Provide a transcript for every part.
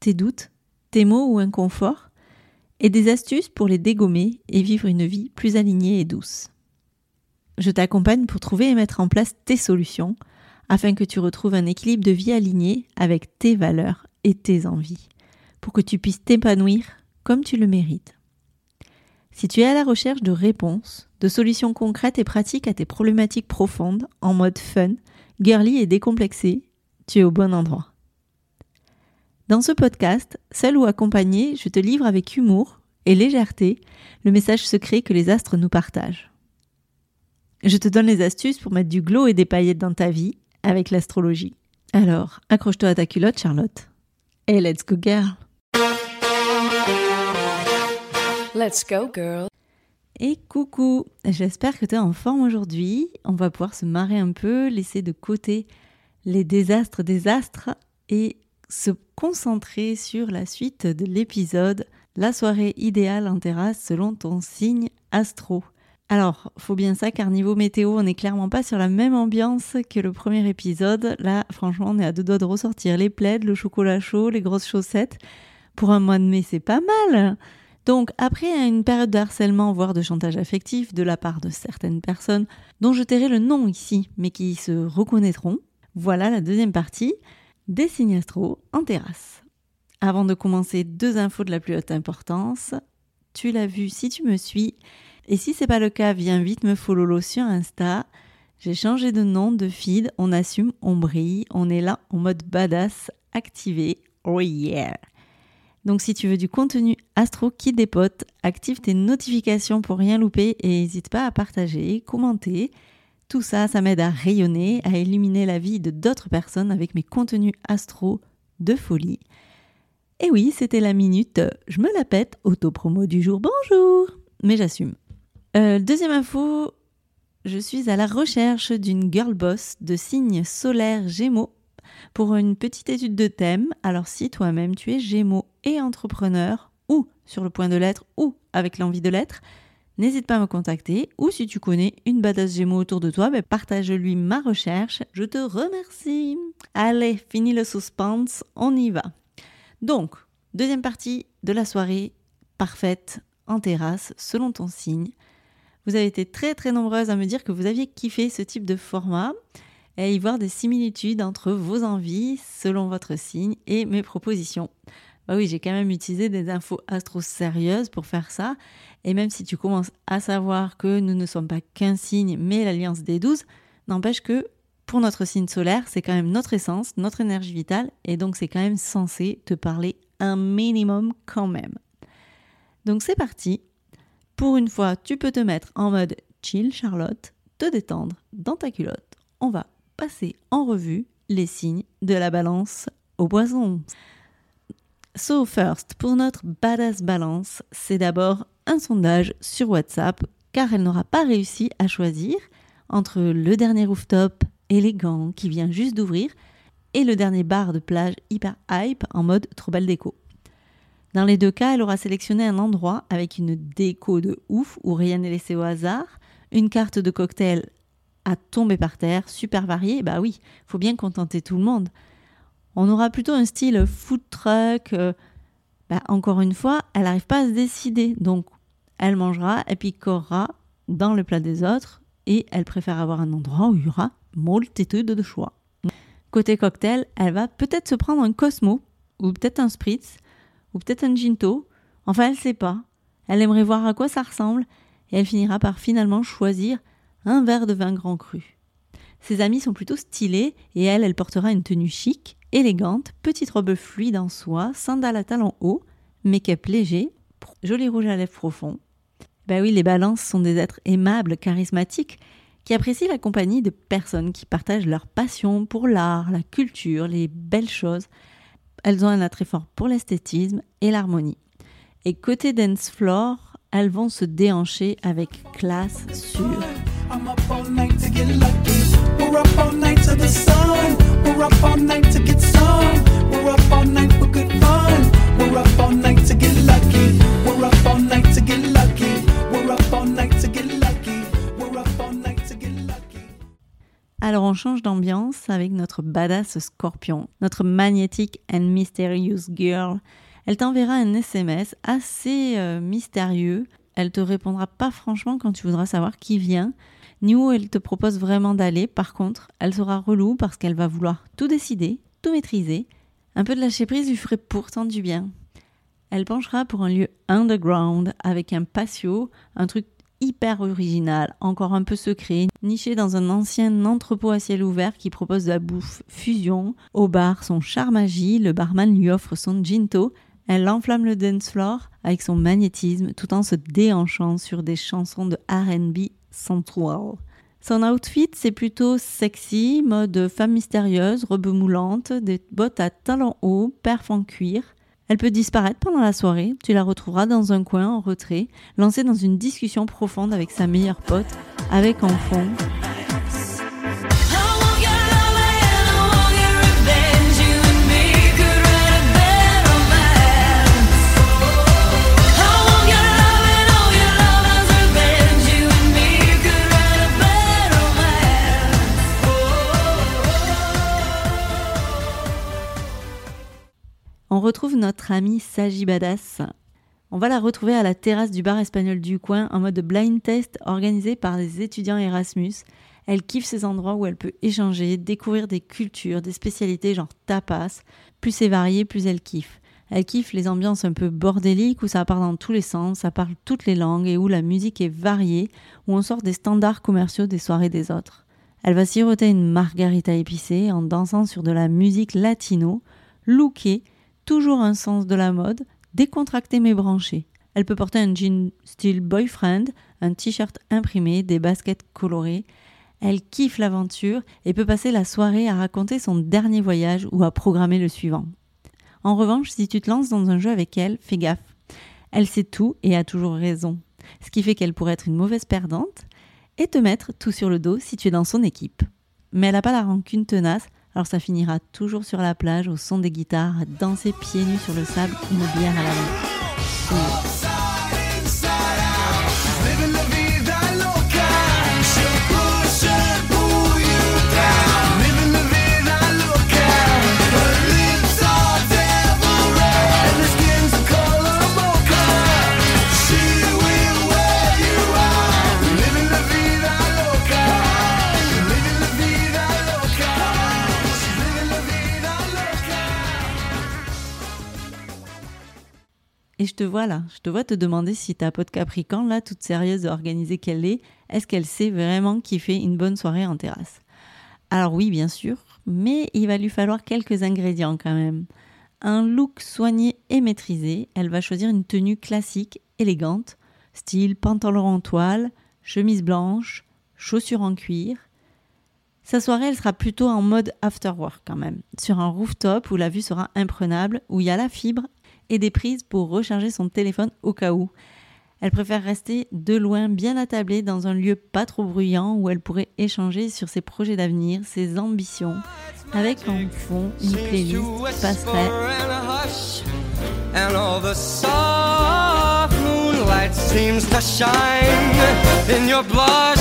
tes doutes, tes maux ou inconforts, et des astuces pour les dégommer et vivre une vie plus alignée et douce. Je t'accompagne pour trouver et mettre en place tes solutions afin que tu retrouves un équilibre de vie aligné avec tes valeurs et tes envies, pour que tu puisses t'épanouir comme tu le mérites. Si tu es à la recherche de réponses, de solutions concrètes et pratiques à tes problématiques profondes, en mode fun, girly et décomplexé, tu es au bon endroit. Dans ce podcast, seul ou accompagné, je te livre avec humour et légèreté le message secret que les astres nous partagent. Je te donne les astuces pour mettre du glow et des paillettes dans ta vie avec l'astrologie. Alors, accroche-toi à ta culotte, Charlotte. Et let's go, girl! Let's go, girl! Et coucou, j'espère que tu es en forme aujourd'hui. On va pouvoir se marrer un peu, laisser de côté les désastres des astres et se concentrer sur la suite de l'épisode La soirée idéale en terrasse selon ton signe astro. Alors, faut bien ça car niveau météo, on n'est clairement pas sur la même ambiance que le premier épisode. Là, franchement, on est à deux doigts de ressortir les plaids, le chocolat chaud, les grosses chaussettes. Pour un mois de mai, c'est pas mal. Donc, après une période de harcèlement, voire de chantage affectif de la part de certaines personnes, dont je tairai le nom ici, mais qui se reconnaîtront, voilà la deuxième partie des signes astro en terrasse. Avant de commencer, deux infos de la plus haute importance. Tu l'as vu si tu me suis. Et si c'est pas le cas, viens vite me follow sur Insta. J'ai changé de nom, de feed, on assume, on brille, on est là en mode badass, activé. Oh yeah! Donc si tu veux du contenu astro qui dépote, active tes notifications pour rien louper et n'hésite pas à partager, commenter tout ça, ça m'aide à rayonner, à illuminer la vie de d'autres personnes avec mes contenus astro de folie. Et oui, c'était la minute, je me la pète, auto-promo du jour, bonjour Mais j'assume. Euh, deuxième info, je suis à la recherche d'une girl boss de signe solaire Gémeaux pour une petite étude de thème. Alors si toi-même tu es Gémeaux et entrepreneur, ou sur le point de l'être, ou avec l'envie de l'être, n'hésite pas à me contacter ou si tu connais une badass Gémeaux autour de toi, ben partage-lui ma recherche. Je te remercie. Allez, fini le suspense, on y va. Donc, deuxième partie de la soirée parfaite en terrasse selon ton signe. Vous avez été très très nombreuses à me dire que vous aviez kiffé ce type de format et à y voir des similitudes entre vos envies selon votre signe et mes propositions. Bah oui, j'ai quand même utilisé des infos astro sérieuses pour faire ça. Et même si tu commences à savoir que nous ne sommes pas qu'un signe, mais l'alliance des douze, n'empêche que pour notre signe solaire, c'est quand même notre essence, notre énergie vitale, et donc c'est quand même censé te parler un minimum quand même. Donc c'est parti. Pour une fois, tu peux te mettre en mode chill, Charlotte, te détendre dans ta culotte. On va passer en revue les signes de la balance au poisson. So first, pour notre badass balance, c'est d'abord un sondage sur WhatsApp, car elle n'aura pas réussi à choisir entre le dernier rooftop élégant qui vient juste d'ouvrir et le dernier bar de plage hyper hype en mode trop belle déco. Dans les deux cas, elle aura sélectionné un endroit avec une déco de ouf où rien n'est laissé au hasard, une carte de cocktail à tomber par terre, super variée, bah oui, faut bien contenter tout le monde on aura plutôt un style food truck. Euh, bah, encore une fois, elle n'arrive pas à se décider. Donc, elle mangera et picorera dans le plat des autres et elle préfère avoir un endroit où il y aura multitude de choix. Côté cocktail, elle va peut-être se prendre un Cosmo ou peut-être un Spritz ou peut-être un Ginto. Enfin, elle ne sait pas. Elle aimerait voir à quoi ça ressemble et elle finira par finalement choisir un verre de vin grand cru. Ses amis sont plutôt stylés et elle, elle portera une tenue chic élégante, petite robe fluide en soie, sandales à talons hauts, make-up léger, joli rouge à lèvres profond. Ben oui, les balances sont des êtres aimables, charismatiques, qui apprécient la compagnie de personnes qui partagent leur passion pour l'art, la culture, les belles choses. elles ont un attrait fort pour l'esthétisme et l'harmonie. Et côté dance floor, elles vont se déhancher avec classe sur Alors on change d'ambiance avec notre badass scorpion, notre magnetic and mysterious girl. Elle t'enverra un SMS assez euh, mystérieux. Elle te répondra pas franchement quand tu voudras savoir qui vient, ni où elle te propose vraiment d'aller. Par contre, elle sera relou parce qu'elle va vouloir tout décider, tout maîtriser. Un peu de lâcher prise lui ferait pourtant du bien. Elle penchera pour un lieu underground avec un patio, un truc hyper original, encore un peu secret, niché dans un ancien entrepôt à ciel ouvert qui propose de la bouffe fusion. Au bar, son charme agit, le barman lui offre son ginto. Elle enflamme le dance floor avec son magnétisme tout en se déhanchant sur des chansons de RB Son outfit, c'est plutôt sexy, mode femme mystérieuse, robe moulante, des bottes à talons hauts, perf en cuir. Elle peut disparaître pendant la soirée, tu la retrouveras dans un coin en retrait, lancée dans une discussion profonde avec sa meilleure pote, avec en fond retrouve notre amie Saji Badass. On va la retrouver à la terrasse du bar espagnol du coin en mode blind test organisé par les étudiants Erasmus. Elle kiffe ces endroits où elle peut échanger, découvrir des cultures, des spécialités genre tapas. Plus c'est varié, plus elle kiffe. Elle kiffe les ambiances un peu bordéliques où ça part dans tous les sens, ça parle toutes les langues et où la musique est variée, où on sort des standards commerciaux des soirées des autres. Elle va siroter une margarita épicée en dansant sur de la musique latino, lookée, toujours un sens de la mode, décontracté mais branché. Elle peut porter un jean style boyfriend, un t-shirt imprimé, des baskets colorées. Elle kiffe l'aventure et peut passer la soirée à raconter son dernier voyage ou à programmer le suivant. En revanche, si tu te lances dans un jeu avec elle, fais gaffe. Elle sait tout et a toujours raison. Ce qui fait qu'elle pourrait être une mauvaise perdante et te mettre tout sur le dos si tu es dans son équipe. Mais elle n'a pas la rancune tenace, alors ça finira toujours sur la plage au son des guitares, danser pieds nus sur le sable, une bière à la main. Vois là, je te vois te demander si ta pote Capricorne, là, toute sérieuse et organisée qu'elle est, est-ce qu'elle sait vraiment kiffer une bonne soirée en terrasse? Alors oui, bien sûr, mais il va lui falloir quelques ingrédients quand même. Un look soigné et maîtrisé, elle va choisir une tenue classique, élégante, style pantalon en toile, chemise blanche, chaussures en cuir. Sa soirée, elle sera plutôt en mode after work quand même, sur un rooftop où la vue sera imprenable, où il y a la fibre et des prises pour recharger son téléphone au cas où. Elle préfère rester de loin bien attablée dans un lieu pas trop bruyant où elle pourrait échanger sur ses projets d'avenir, ses ambitions, avec en fond une playlist passerait and a hush, and all the soft moonlight seems to shine in your blush.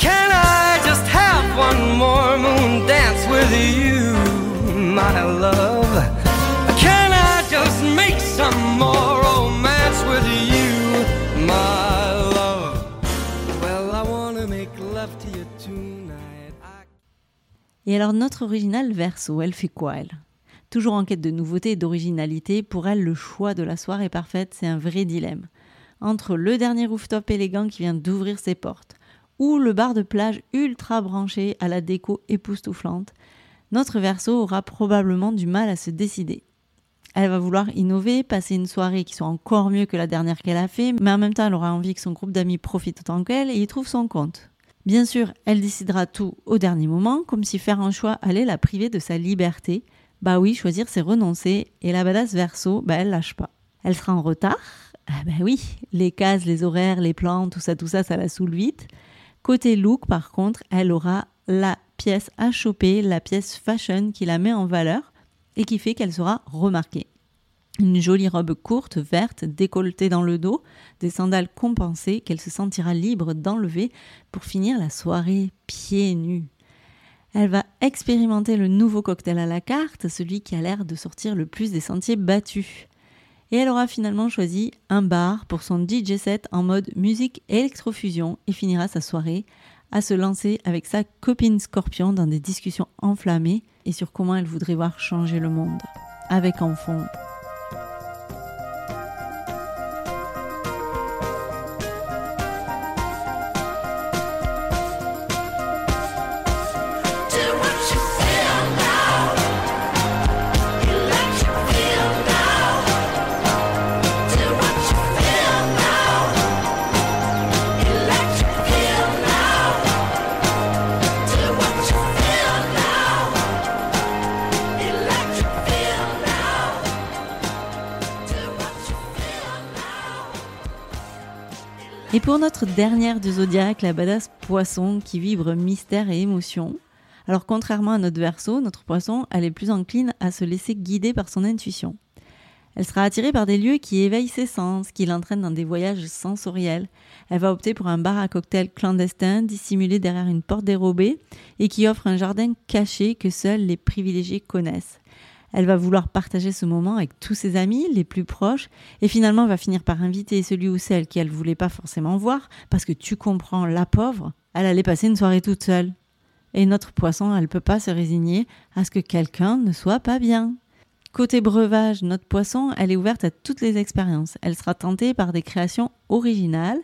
Can I just have one more moon dance with you, my love? Can Et alors notre originale Verso, elle fait quoi elle? Toujours en quête de nouveauté et d'originalité, pour elle le choix de la soirée parfaite, c'est un vrai dilemme. Entre le dernier rooftop élégant qui vient d'ouvrir ses portes, ou le bar de plage ultra branché à la déco époustouflante, notre Verso aura probablement du mal à se décider. Elle va vouloir innover, passer une soirée qui soit encore mieux que la dernière qu'elle a fait, mais en même temps elle aura envie que son groupe d'amis profite autant qu'elle et y trouve son compte. Bien sûr, elle décidera tout au dernier moment, comme si faire un choix allait la priver de sa liberté, Bah oui, choisir c'est renoncer et la badass verso, bah elle lâche pas. Elle sera en retard? Ah bah oui, les cases, les horaires, les plans, tout ça, tout ça, ça la saoule vite. Côté look, par contre, elle aura la pièce à choper, la pièce fashion qui la met en valeur et qui fait qu'elle sera remarquée. Une jolie robe courte, verte, décolletée dans le dos, des sandales compensées qu'elle se sentira libre d'enlever pour finir la soirée pieds nus. Elle va expérimenter le nouveau cocktail à la carte, celui qui a l'air de sortir le plus des sentiers battus. Et elle aura finalement choisi un bar pour son DJ set en mode musique électrofusion et finira sa soirée à se lancer avec sa copine Scorpion dans des discussions enflammées et sur comment elle voudrait voir changer le monde. Avec en pour notre dernière du zodiaque, la badass poisson qui vibre mystère et émotion. Alors contrairement à notre verso, notre poisson, elle est plus encline à se laisser guider par son intuition. Elle sera attirée par des lieux qui éveillent ses sens, qui l'entraînent dans des voyages sensoriels. Elle va opter pour un bar à cocktail clandestin, dissimulé derrière une porte dérobée, et qui offre un jardin caché que seuls les privilégiés connaissent. Elle va vouloir partager ce moment avec tous ses amis, les plus proches, et finalement va finir par inviter celui ou celle qu'elle voulait pas forcément voir, parce que tu comprends, la pauvre, elle allait passer une soirée toute seule. Et notre poisson, elle peut pas se résigner à ce que quelqu'un ne soit pas bien. Côté breuvage, notre poisson, elle est ouverte à toutes les expériences. Elle sera tentée par des créations originales,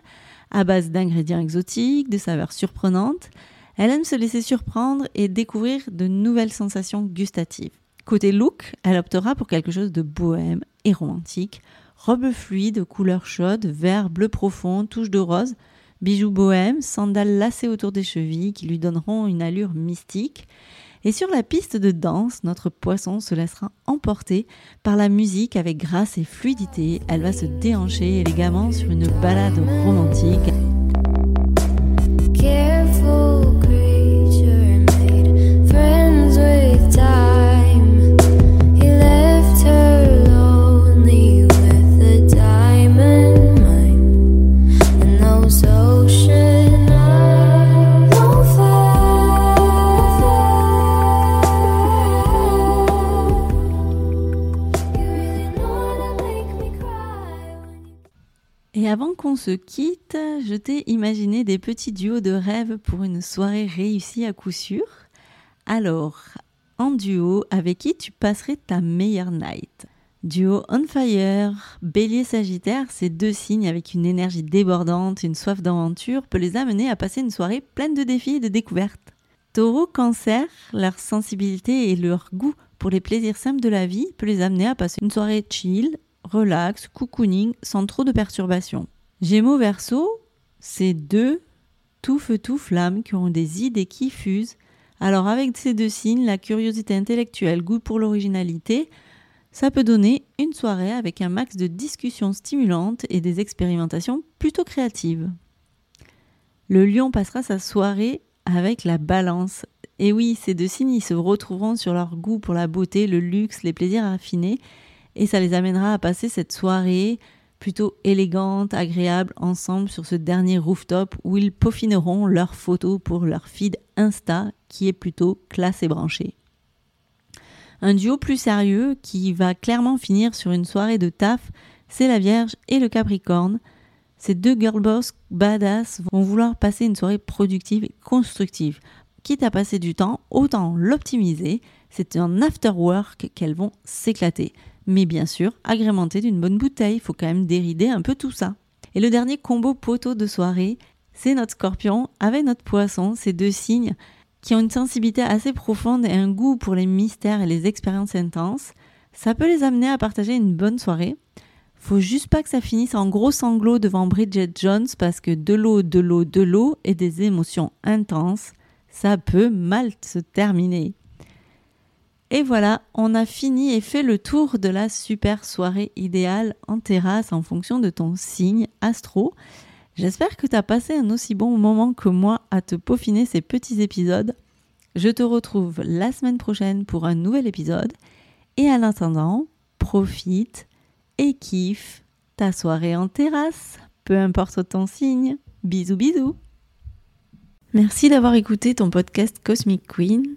à base d'ingrédients exotiques, de saveurs surprenantes. Elle aime se laisser surprendre et découvrir de nouvelles sensations gustatives. Côté look, elle optera pour quelque chose de bohème et romantique. Robe fluide, couleur chaude, vert, bleu profond, touche de rose, bijoux bohèmes, sandales lacées autour des chevilles qui lui donneront une allure mystique. Et sur la piste de danse, notre poisson se laissera emporter par la musique avec grâce et fluidité. Elle va se déhancher élégamment sur une balade romantique. Je t'ai imaginé des petits duos de rêve pour une soirée réussie à coup sûr. Alors, en duo, avec qui tu passerais ta meilleure night? Duo on fire, bélier sagittaire, ces deux signes avec une énergie débordante, une soif d'aventure peut les amener à passer une soirée pleine de défis et de découvertes. Taureau, cancer, leur sensibilité et leur goût pour les plaisirs simples de la vie peut les amener à passer une soirée chill, relax, cocooning, sans trop de perturbations. Gémeaux, verso, c'est deux tout feu tout flamme qui ont des idées qui fusent. Alors avec ces deux signes, la curiosité intellectuelle, goût pour l'originalité, ça peut donner une soirée avec un max de discussions stimulantes et des expérimentations plutôt créatives. Le lion passera sa soirée avec la balance. Et oui, ces deux signes ils se retrouveront sur leur goût pour la beauté, le luxe, les plaisirs raffinés, et ça les amènera à passer cette soirée plutôt élégante, agréable, ensemble sur ce dernier rooftop où ils peaufineront leurs photos pour leur feed Insta qui est plutôt classe et branché. Un duo plus sérieux qui va clairement finir sur une soirée de taf, c'est la Vierge et le Capricorne. Ces deux girl boss badass vont vouloir passer une soirée productive et constructive. Quitte à passer du temps, autant l'optimiser. C'est un after work qu'elles vont s'éclater. Mais bien sûr, agrémenté d'une bonne bouteille, il faut quand même dérider un peu tout ça. Et le dernier combo poteau de soirée, c'est notre scorpion avec notre poisson, ces deux signes qui ont une sensibilité assez profonde et un goût pour les mystères et les expériences intenses. Ça peut les amener à partager une bonne soirée. Faut juste pas que ça finisse en gros sanglots devant Bridget Jones parce que de l'eau, de l'eau, de l'eau et des émotions intenses, ça peut mal se terminer. Et voilà, on a fini et fait le tour de la super soirée idéale en terrasse en fonction de ton signe astro. J'espère que tu as passé un aussi bon moment que moi à te peaufiner ces petits épisodes. Je te retrouve la semaine prochaine pour un nouvel épisode. Et en attendant, profite et kiffe ta soirée en terrasse, peu importe ton signe. Bisous bisous. Merci d'avoir écouté ton podcast Cosmic Queen.